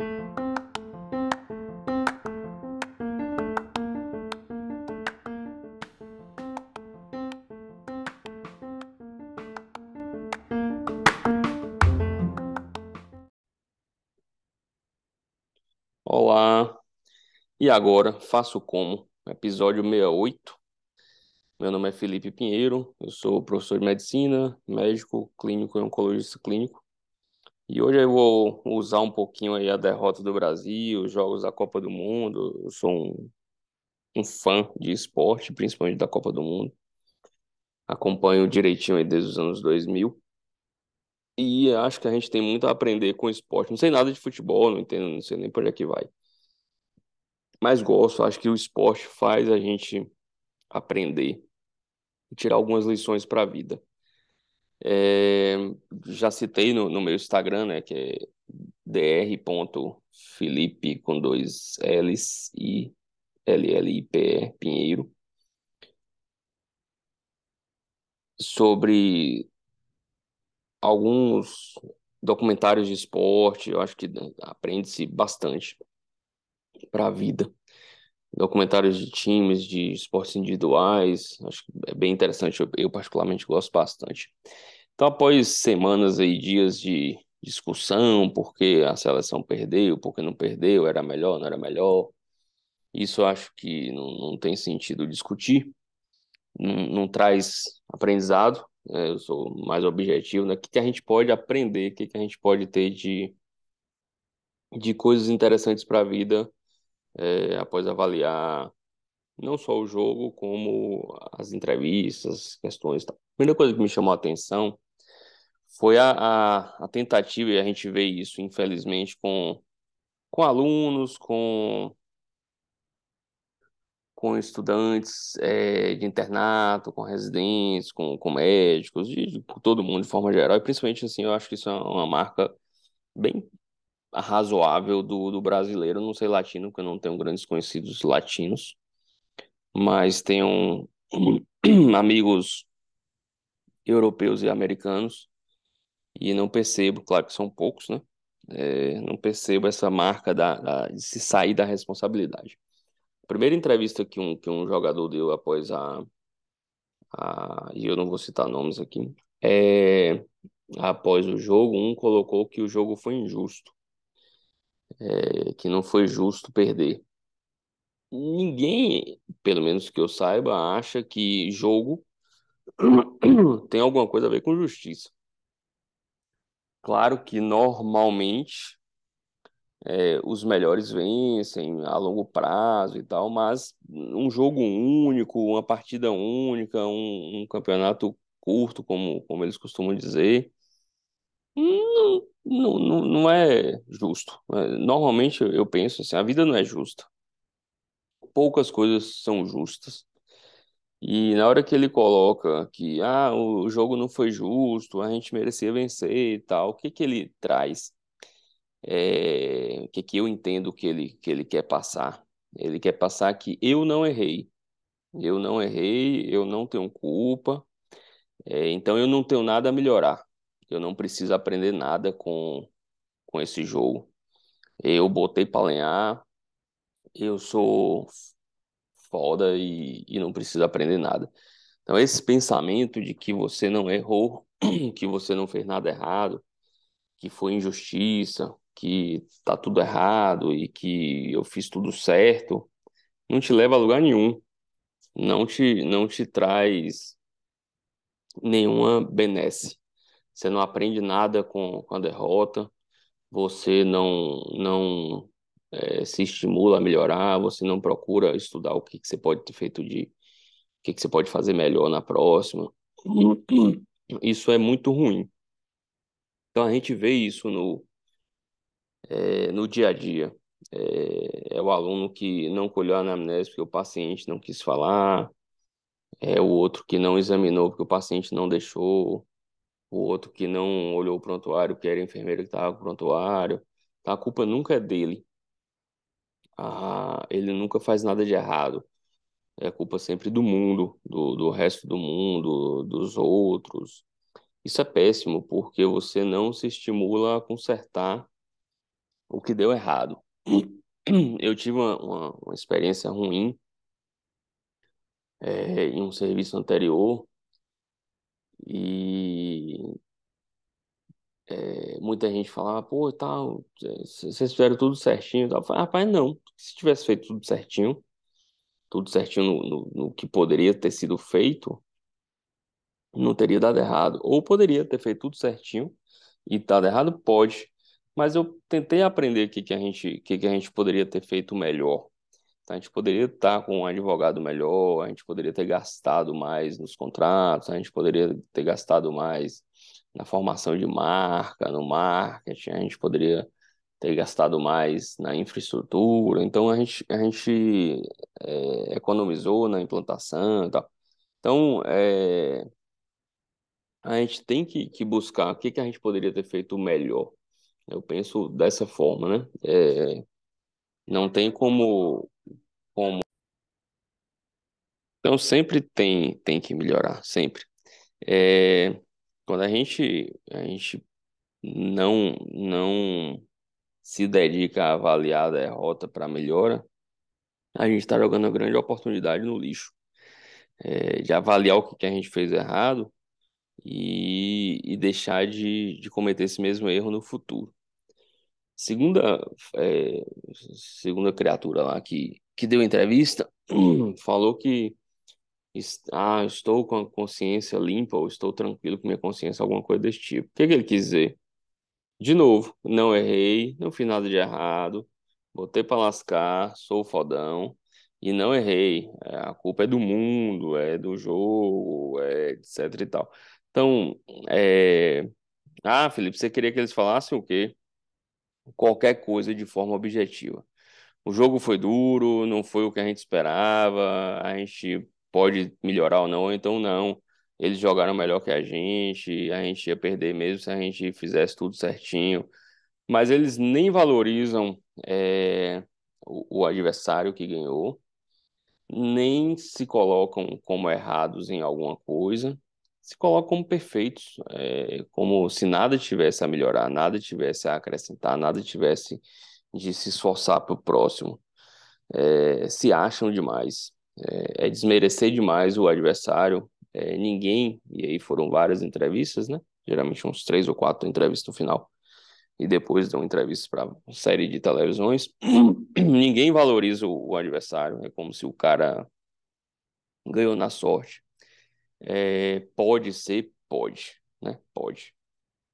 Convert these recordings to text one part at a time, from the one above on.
Olá, e agora faço como? Episódio 68. Meu nome é Felipe Pinheiro, eu sou professor de medicina, médico, clínico e oncologista clínico. E hoje eu vou usar um pouquinho aí a derrota do Brasil, os jogos da Copa do Mundo. Eu sou um, um fã de esporte, principalmente da Copa do Mundo. Acompanho direitinho aí desde os anos 2000. E acho que a gente tem muito a aprender com esporte. Não sei nada de futebol, não entendo, não sei nem por onde é que vai. Mas gosto, acho que o esporte faz a gente aprender e tirar algumas lições para a vida. É, já citei no, no meu Instagram, né, que é dr.felipe com dois L's e L-L-I-P-E, Pinheiro, sobre alguns documentários de esporte, eu acho que aprende-se bastante para a vida. Documentários de times, de esportes individuais, acho que é bem interessante, eu, eu particularmente gosto bastante. Então, após semanas e dias de discussão, porque a seleção perdeu, porque não perdeu, era melhor, não era melhor, isso eu acho que não, não tem sentido discutir, não, não traz aprendizado, né? eu sou mais objetivo, né? O que, que a gente pode aprender, o que, que a gente pode ter de, de coisas interessantes para a vida é, após avaliar não só o jogo, como as entrevistas, questões. Tal. A primeira coisa que me chamou a atenção foi a, a, a tentativa, e a gente vê isso, infelizmente, com, com alunos, com com estudantes é, de internato, com residentes, com, com médicos, de, de, todo mundo de forma geral. E principalmente assim, eu acho que isso é uma marca bem razoável do, do brasileiro. Não sei latino, porque eu não tenho grandes conhecidos latinos, mas tenho amigos europeus e americanos e não percebo, claro que são poucos, né? É, não percebo essa marca da, da, de se sair da responsabilidade primeira entrevista que um, que um jogador deu após a, a. E eu não vou citar nomes aqui. É, após o jogo, um colocou que o jogo foi injusto. É, que não foi justo perder. Ninguém, pelo menos que eu saiba, acha que jogo tem alguma coisa a ver com justiça. Claro que normalmente é, os melhores vencem a longo prazo e tal, mas um jogo único, uma partida única, um, um campeonato curto, como, como eles costumam dizer, não, não, não é justo. É, normalmente eu penso assim, a vida não é justa. Poucas coisas são justas. E na hora que ele coloca que ah, o jogo não foi justo, a gente merecia vencer e tal, o que que ele traz? é, o que, que eu entendo que ele, que ele quer passar. Ele quer passar que eu não errei. Eu não errei, eu não tenho culpa, é, então eu não tenho nada a melhorar. Eu não preciso aprender nada com, com esse jogo. Eu botei para lenhar, eu sou foda e, e não preciso aprender nada. Então, esse pensamento de que você não errou, que você não fez nada errado, que foi injustiça, que tá tudo errado e que eu fiz tudo certo, não te leva a lugar nenhum. Não te, não te traz nenhuma benesse. Você não aprende nada com, com a derrota, você não, não é, se estimula a melhorar, você não procura estudar o que, que você pode ter feito de. o que, que você pode fazer melhor na próxima. Isso é muito ruim. Então a gente vê isso no, é, no dia a dia. É, é, o aluno que não colheu a anamnese porque o paciente não quis falar, é o outro que não examinou porque o paciente não deixou, o outro que não olhou o prontuário, que era a enfermeira que estava com o prontuário. A culpa nunca é dele. Ah, ele nunca faz nada de errado. É culpa sempre do mundo, do, do resto do mundo, dos outros. Isso é péssimo, porque você não se estimula a consertar o que deu errado. Eu tive uma, uma, uma experiência ruim é, em um serviço anterior e é, muita gente falava, pô, tal, vocês fizeram tudo certinho. Eu falei, rapaz, não. Se tivesse feito tudo certinho, tudo certinho no, no, no que poderia ter sido feito, não teria dado errado. Ou poderia ter feito tudo certinho e dado errado, pode. Mas eu tentei aprender o que, que, a gente, que, que a gente poderia ter feito melhor. Então, a gente poderia estar com um advogado melhor, a gente poderia ter gastado mais nos contratos, a gente poderia ter gastado mais na formação de marca, no marketing, a gente poderia ter gastado mais na infraestrutura. Então, a gente, a gente é, economizou na implantação e tal. Então, é, a gente tem que, que buscar o que, que a gente poderia ter feito melhor. Eu penso dessa forma, né? É, não tem como, como. Então sempre tem, tem que melhorar, sempre. É, quando a gente, a gente não, não se dedica a avaliar a derrota para melhora, a gente está jogando uma grande oportunidade no lixo. É, de avaliar o que, a gente fez errado e, e deixar de, de cometer esse mesmo erro no futuro. Segunda, é, segunda criatura lá que, que deu entrevista falou que ah, estou com a consciência limpa ou estou tranquilo com minha consciência, alguma coisa desse tipo. O que, que ele quis dizer? De novo, não errei, não fiz nada de errado, botei para lascar, sou fodão e não errei. É, a culpa é do mundo, é do jogo, é etc e tal. Então, é... ah, Felipe, você queria que eles falassem o quê? qualquer coisa de forma objetiva. O jogo foi duro, não foi o que a gente esperava, a gente pode melhorar ou não, então não. Eles jogaram melhor que a gente, a gente ia perder mesmo se a gente fizesse tudo certinho. Mas eles nem valorizam é, o, o adversário que ganhou, nem se colocam como errados em alguma coisa, se colocam como perfeitos, é, como se nada tivesse a melhorar, nada tivesse a acrescentar, nada tivesse de se esforçar para o próximo. É, se acham demais, é, é, desmerecer demais o adversário. É, ninguém, e aí foram várias entrevistas, né? Geralmente uns três ou quatro entrevistas no final, e depois dão entrevistas para série de televisões. ninguém valoriza o, o adversário, é como se o cara ganhou na sorte. É, pode ser, pode, né? Pode.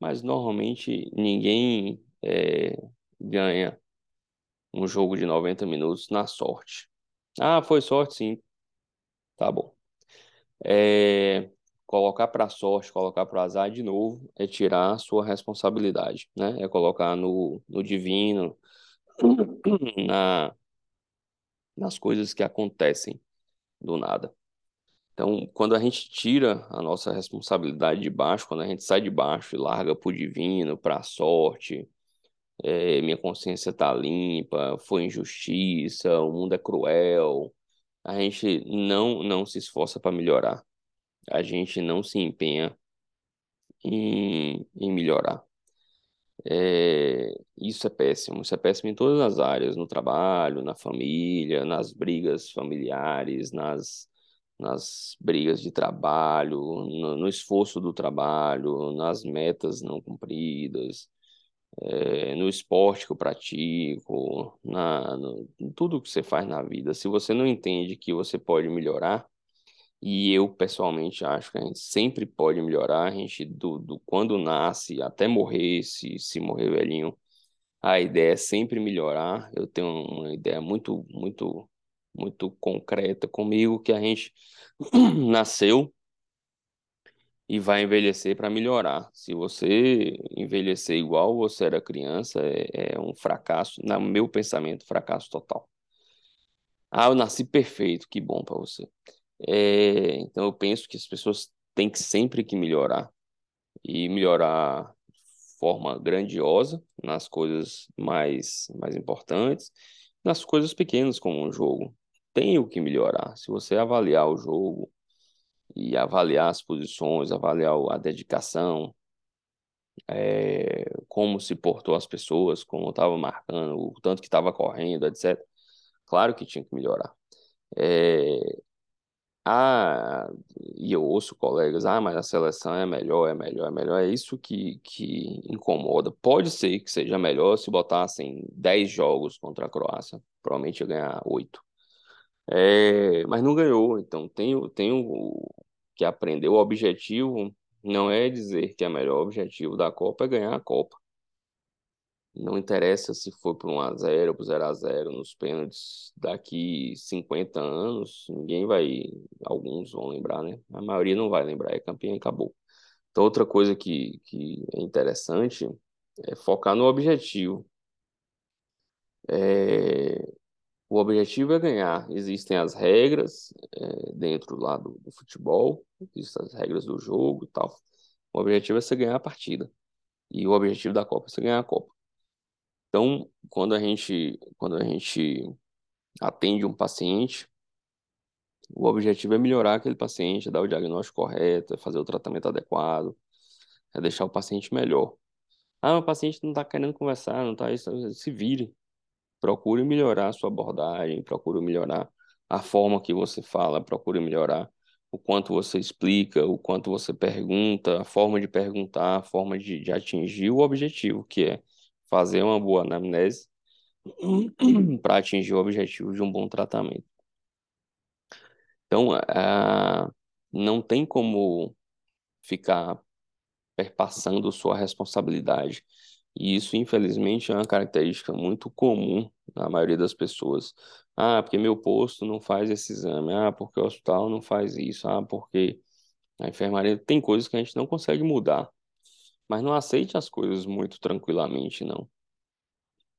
Mas normalmente ninguém é, ganha um jogo de 90 minutos na sorte. Ah, foi sorte, sim. Tá bom. É, colocar para sorte, colocar para azar de novo é tirar a sua responsabilidade, né? É colocar no, no divino, na, nas coisas que acontecem do nada. Então, quando a gente tira a nossa responsabilidade de baixo, quando a gente sai de baixo e larga para o divino, para a sorte, é, minha consciência está limpa, foi injustiça, o mundo é cruel, a gente não, não se esforça para melhorar, a gente não se empenha em, em melhorar. É, isso é péssimo, isso é péssimo em todas as áreas, no trabalho, na família, nas brigas familiares, nas nas brigas de trabalho, no, no esforço do trabalho, nas metas não cumpridas, é, no esporte que eu pratico, na, no, tudo que você faz na vida. Se você não entende que você pode melhorar, e eu pessoalmente acho que a gente sempre pode melhorar, a gente do, do quando nasce até morrer, se, se morrer velhinho, a ideia é sempre melhorar. Eu tenho uma ideia muito, muito muito concreta comigo que a gente nasceu e vai envelhecer para melhorar. Se você envelhecer igual você era criança, é, é um fracasso, no meu pensamento, fracasso total. Ah, eu nasci perfeito, que bom para você. É, então eu penso que as pessoas têm que sempre que melhorar e melhorar de forma grandiosa nas coisas mais mais importantes, nas coisas pequenas como um jogo tem o que melhorar. Se você avaliar o jogo e avaliar as posições, avaliar a dedicação, é, como se portou as pessoas, como estava marcando, o tanto que estava correndo, etc. Claro que tinha que melhorar. É, ah, e eu ouço colegas, ah, mas a seleção é melhor, é melhor, é melhor. É isso que, que incomoda. Pode ser que seja melhor se botassem 10 jogos contra a Croácia. Provavelmente ia ganhar 8. É, mas não ganhou, então tenho, tenho que aprender. O objetivo não é dizer que é melhor, o objetivo da Copa é ganhar a Copa. Não interessa se for para 1x0, para 0x0 nos pênaltis. Daqui 50 anos, ninguém vai. Alguns vão lembrar, né? A maioria não vai lembrar, é campeão e acabou. Então, outra coisa que, que é interessante é focar no objetivo. É, o objetivo é ganhar. Existem as regras é, dentro lá do, do, futebol, existem as regras do jogo e tal. O objetivo é você ganhar a partida. E o objetivo da Copa é você ganhar a Copa. Então, quando a gente, quando a gente atende um paciente, o objetivo é melhorar aquele paciente, é dar o diagnóstico correto, é fazer o tratamento adequado, é deixar o paciente melhor. Ah, o paciente não está querendo conversar, não está isso, se vire. Procure melhorar a sua abordagem, procure melhorar a forma que você fala, procure melhorar o quanto você explica, o quanto você pergunta, a forma de perguntar, a forma de, de atingir o objetivo, que é fazer uma boa anamnese para atingir o objetivo de um bom tratamento. Então, uh, não tem como ficar perpassando sua responsabilidade. E isso, infelizmente, é uma característica muito comum na maioria das pessoas. Ah, porque meu posto não faz esse exame. Ah, porque o hospital não faz isso. Ah, porque a enfermaria. Tem coisas que a gente não consegue mudar. Mas não aceite as coisas muito tranquilamente, não.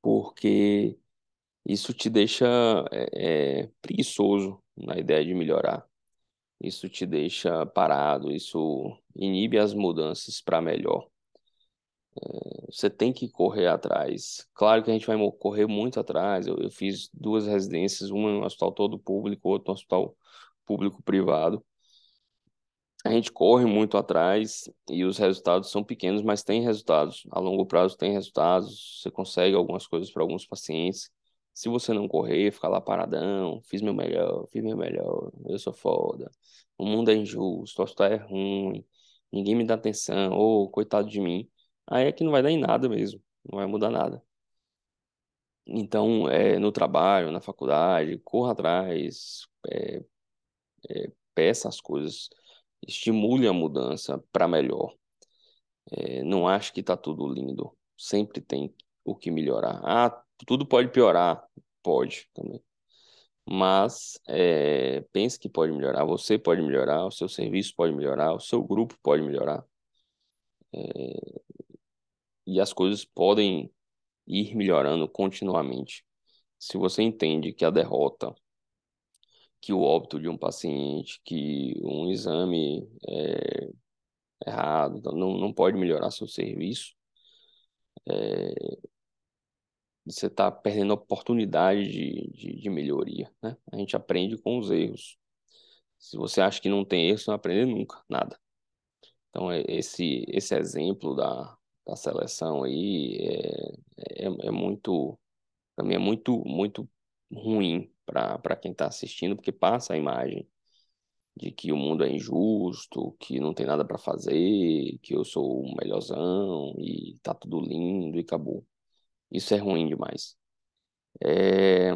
Porque isso te deixa é, é, preguiçoso na ideia de melhorar. Isso te deixa parado, isso inibe as mudanças para melhor. Você tem que correr atrás. Claro que a gente vai correr muito atrás. Eu, eu fiz duas residências, uma no hospital todo público, outra no hospital público-privado a gente corre muito atrás e os resultados são pequenos, mas tem resultados. A longo prazo tem resultados, você consegue algumas coisas para alguns pacientes. Se você não correr, ficar lá paradão, fiz meu melhor, fiz meu melhor, eu sou foda, o mundo é injusto, o hospital é ruim, ninguém me dá atenção, ou oh, coitado de mim, aí é que não vai dar em nada mesmo, não vai mudar nada. Então, é, no trabalho, na faculdade, corra atrás, é, é, peça as coisas estimule a mudança para melhor. É, não acho que está tudo lindo. Sempre tem o que melhorar. Ah, tudo pode piorar. Pode também. Mas é, pense que pode melhorar. Você pode melhorar, o seu serviço pode melhorar, o seu grupo pode melhorar. E as coisas podem ir melhorando continuamente. Se você entende que a derrota que o óbito de um paciente, que um exame é errado, então não, não pode melhorar seu serviço, é, você está perdendo a oportunidade de, de, de, melhoria, né? A gente aprende com os erros. Se você acha que não tem erro, você não aprende nunca, nada. Então, é, esse, esse exemplo da, da seleção aí é, é, é muito, mim é muito, muito ruim para quem está assistindo, porque passa a imagem de que o mundo é injusto, que não tem nada para fazer, que eu sou o melhorzão e tá tudo lindo e acabou. Isso é ruim demais. É...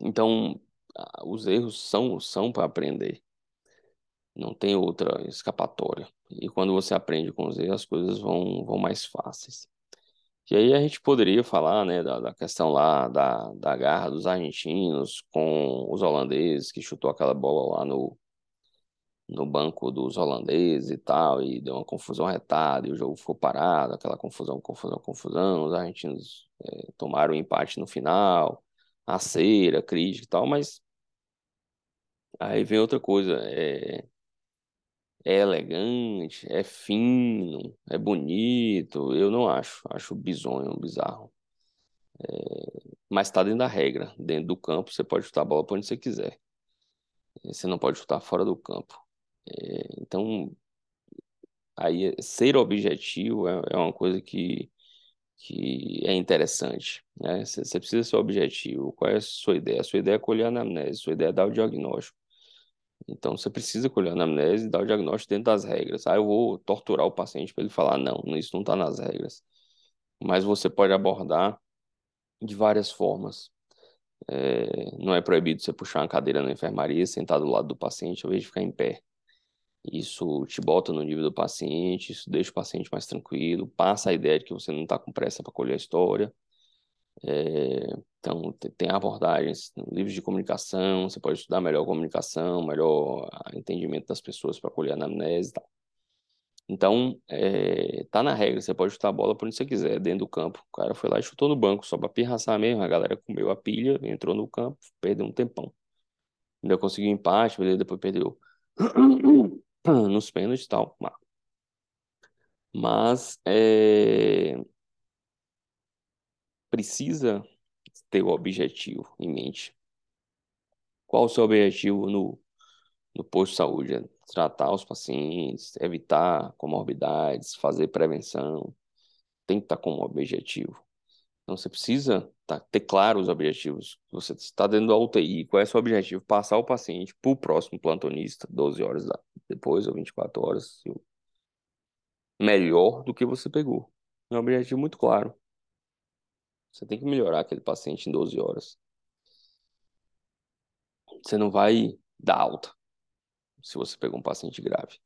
Então, os erros são, são para aprender. Não tem outra escapatória. E quando você aprende com os erros, as coisas vão, vão mais fáceis. E aí a gente poderia falar, né, da, da questão lá da, da garra dos argentinos com os holandeses, que chutou aquela bola lá no, no banco dos holandeses e tal, e deu uma confusão retada, e o jogo ficou parado, aquela confusão, confusão, confusão, os argentinos é, tomaram o um empate no final, a cera, crítica e tal, mas aí vem outra coisa, é, é elegante, é fino, é bonito. Eu não acho. Acho bizonho, bizarro. É... Mas está dentro da regra. Dentro do campo, você pode chutar a bola para onde você quiser. Você não pode chutar fora do campo. É... Então, aí ser objetivo é, é uma coisa que, que é interessante, né? Você precisa ser objetivo. Qual é a sua ideia? A sua ideia é colher a anamnese, a sua ideia é dar o diagnóstico. Então, você precisa colher a anamnese e dar o diagnóstico dentro das regras. Ah, eu vou torturar o paciente para ele falar, não, isso não está nas regras. Mas você pode abordar de várias formas. É, não é proibido você puxar uma cadeira na enfermaria, sentar do lado do paciente, ao invés de ficar em pé. Isso te bota no nível do paciente, isso deixa o paciente mais tranquilo, passa a ideia de que você não está com pressa para colher a história. É, então, tem abordagens, livros de comunicação, você pode estudar melhor comunicação, melhor entendimento das pessoas para colher anamnese e tal. Então, é, tá na regra, você pode chutar a bola por onde você quiser, dentro do campo. O cara foi lá e chutou no banco, só para pirraçar mesmo, a galera comeu a pilha, entrou no campo, perdeu um tempão. Ainda conseguiu empate, beleza, depois perdeu nos pênaltis e tal. Mas é, precisa ter o objetivo em mente. Qual o seu objetivo no, no posto de saúde? É tratar os pacientes, evitar comorbidades, fazer prevenção. Tem que estar como objetivo. Então você precisa tá, ter claro os objetivos. Você está dentro da UTI, qual é o seu objetivo? Passar o paciente para o próximo plantonista, 12 horas depois ou 24 horas, melhor do que você pegou. É um objetivo muito claro. Você tem que melhorar aquele paciente em 12 horas. Você não vai dar alta se você pegou um paciente grave.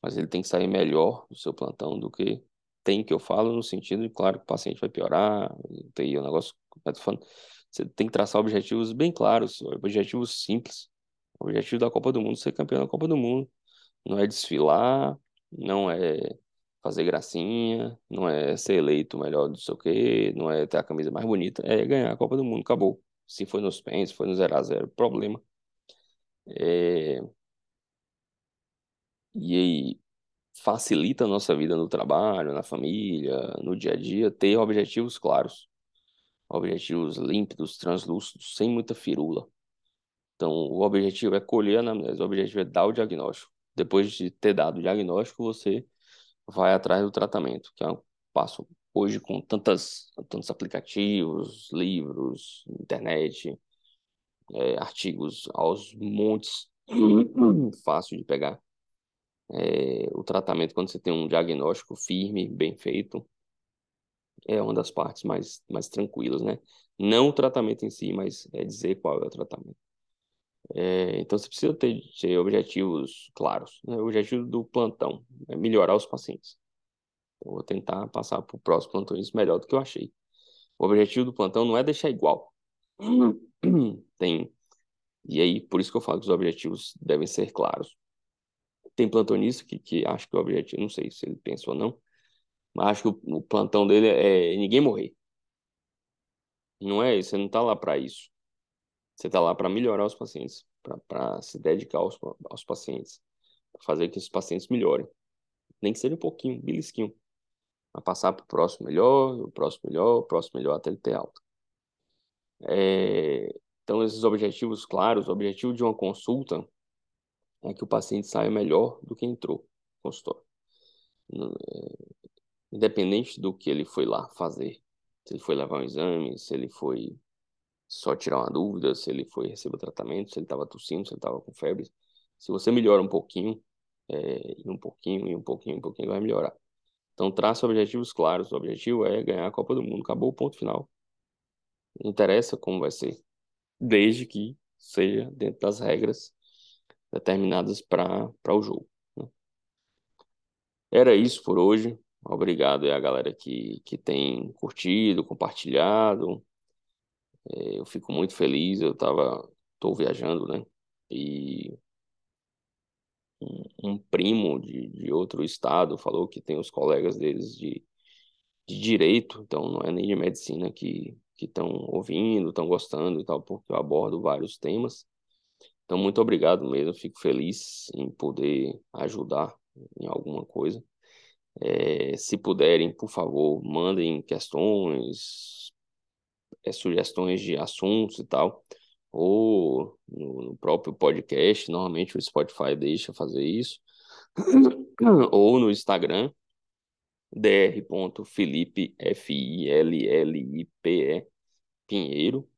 Mas ele tem que sair melhor do seu plantão do que tem que eu falo no sentido de, claro, que o paciente vai piorar, tem o negócio falando. Você tem que traçar objetivos bem claros, objetivos simples. O objetivo da Copa do Mundo é ser campeão da Copa do Mundo. Não é desfilar, não é fazer gracinha, não é ser eleito melhor do sei o quê, não é ter a camisa mais bonita, é ganhar a Copa do Mundo, acabou. Se foi nos pênaltis, foi no 0x0, problema. É... E aí facilita a nossa vida no trabalho, na família, no dia a dia, ter objetivos claros. Objetivos límpidos, translúcidos, sem muita firula. Então, o objetivo é colher a anamnese, o objetivo é dar o diagnóstico. Depois de ter dado o diagnóstico, você vai atrás do tratamento, que é um passo hoje com tantas, tantos aplicativos, livros, internet, é, artigos aos montes, fácil de pegar. É, o tratamento, quando você tem um diagnóstico firme, bem feito, é uma das partes mais, mais tranquilas, né? Não o tratamento em si, mas é dizer qual é o tratamento. É, então você precisa ter, ter objetivos claros. Né? O objetivo do plantão é melhorar os pacientes. Eu vou tentar passar para o próximo plantão isso melhor do que eu achei. O objetivo do plantão não é deixar igual. Tem. E aí, por isso que eu falo que os objetivos devem ser claros. Tem plantonista que, que acha que o objetivo, não sei se ele pensa ou não, mas acho que o, o plantão dele é ninguém morrer. Não é isso, você não está lá para isso. Você está lá para melhorar os pacientes, para se dedicar aos, aos pacientes, fazer que os pacientes melhorem. Nem que seja um pouquinho, um belisquinho. Para passar para o próximo melhor, o próximo melhor, o próximo melhor até ele ter alta. É, então, esses objetivos claros, o objetivo de uma consulta é que o paciente saia melhor do que entrou no consultório. É, independente do que ele foi lá fazer. Se ele foi levar um exame, se ele foi só tirar uma dúvida se ele foi receber tratamento, se ele estava tossindo, se ele estava com febre. Se você melhora um pouquinho, é, e um pouquinho, e um pouquinho, um pouquinho, vai melhorar. Então, traça objetivos claros. O objetivo é ganhar a Copa do Mundo. Acabou o ponto final. Não interessa como vai ser, desde que seja dentro das regras determinadas para o jogo. Né? Era isso por hoje. Obrigado a galera que, que tem curtido, compartilhado. É, eu fico muito feliz, eu tava, tô viajando, né? E um, um primo de, de outro estado falou que tem os colegas deles de, de direito, então não é nem de medicina que que estão ouvindo, estão gostando e tal, porque eu abordo vários temas. Então, muito obrigado mesmo, fico feliz em poder ajudar em alguma coisa. É, se puderem, por favor, mandem questões, é, sugestões de assuntos e tal, ou no, no, próprio podcast, normalmente o Spotify deixa fazer isso. ou no Instagram, dr.filipe, F-I-L-L-I-P-E, Pinheiro,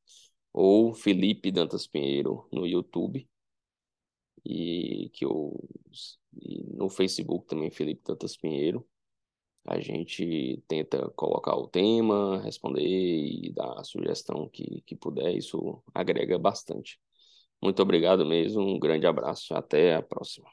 ou Felipe Dantas Pinheiro no YouTube, e que eu e no Facebook também Felipe Dantas Pinheiro. A gente tenta colocar o tema, responder e dar a sugestão que, que puder, isso agrega bastante. Muito obrigado mesmo, um grande abraço, até a próxima.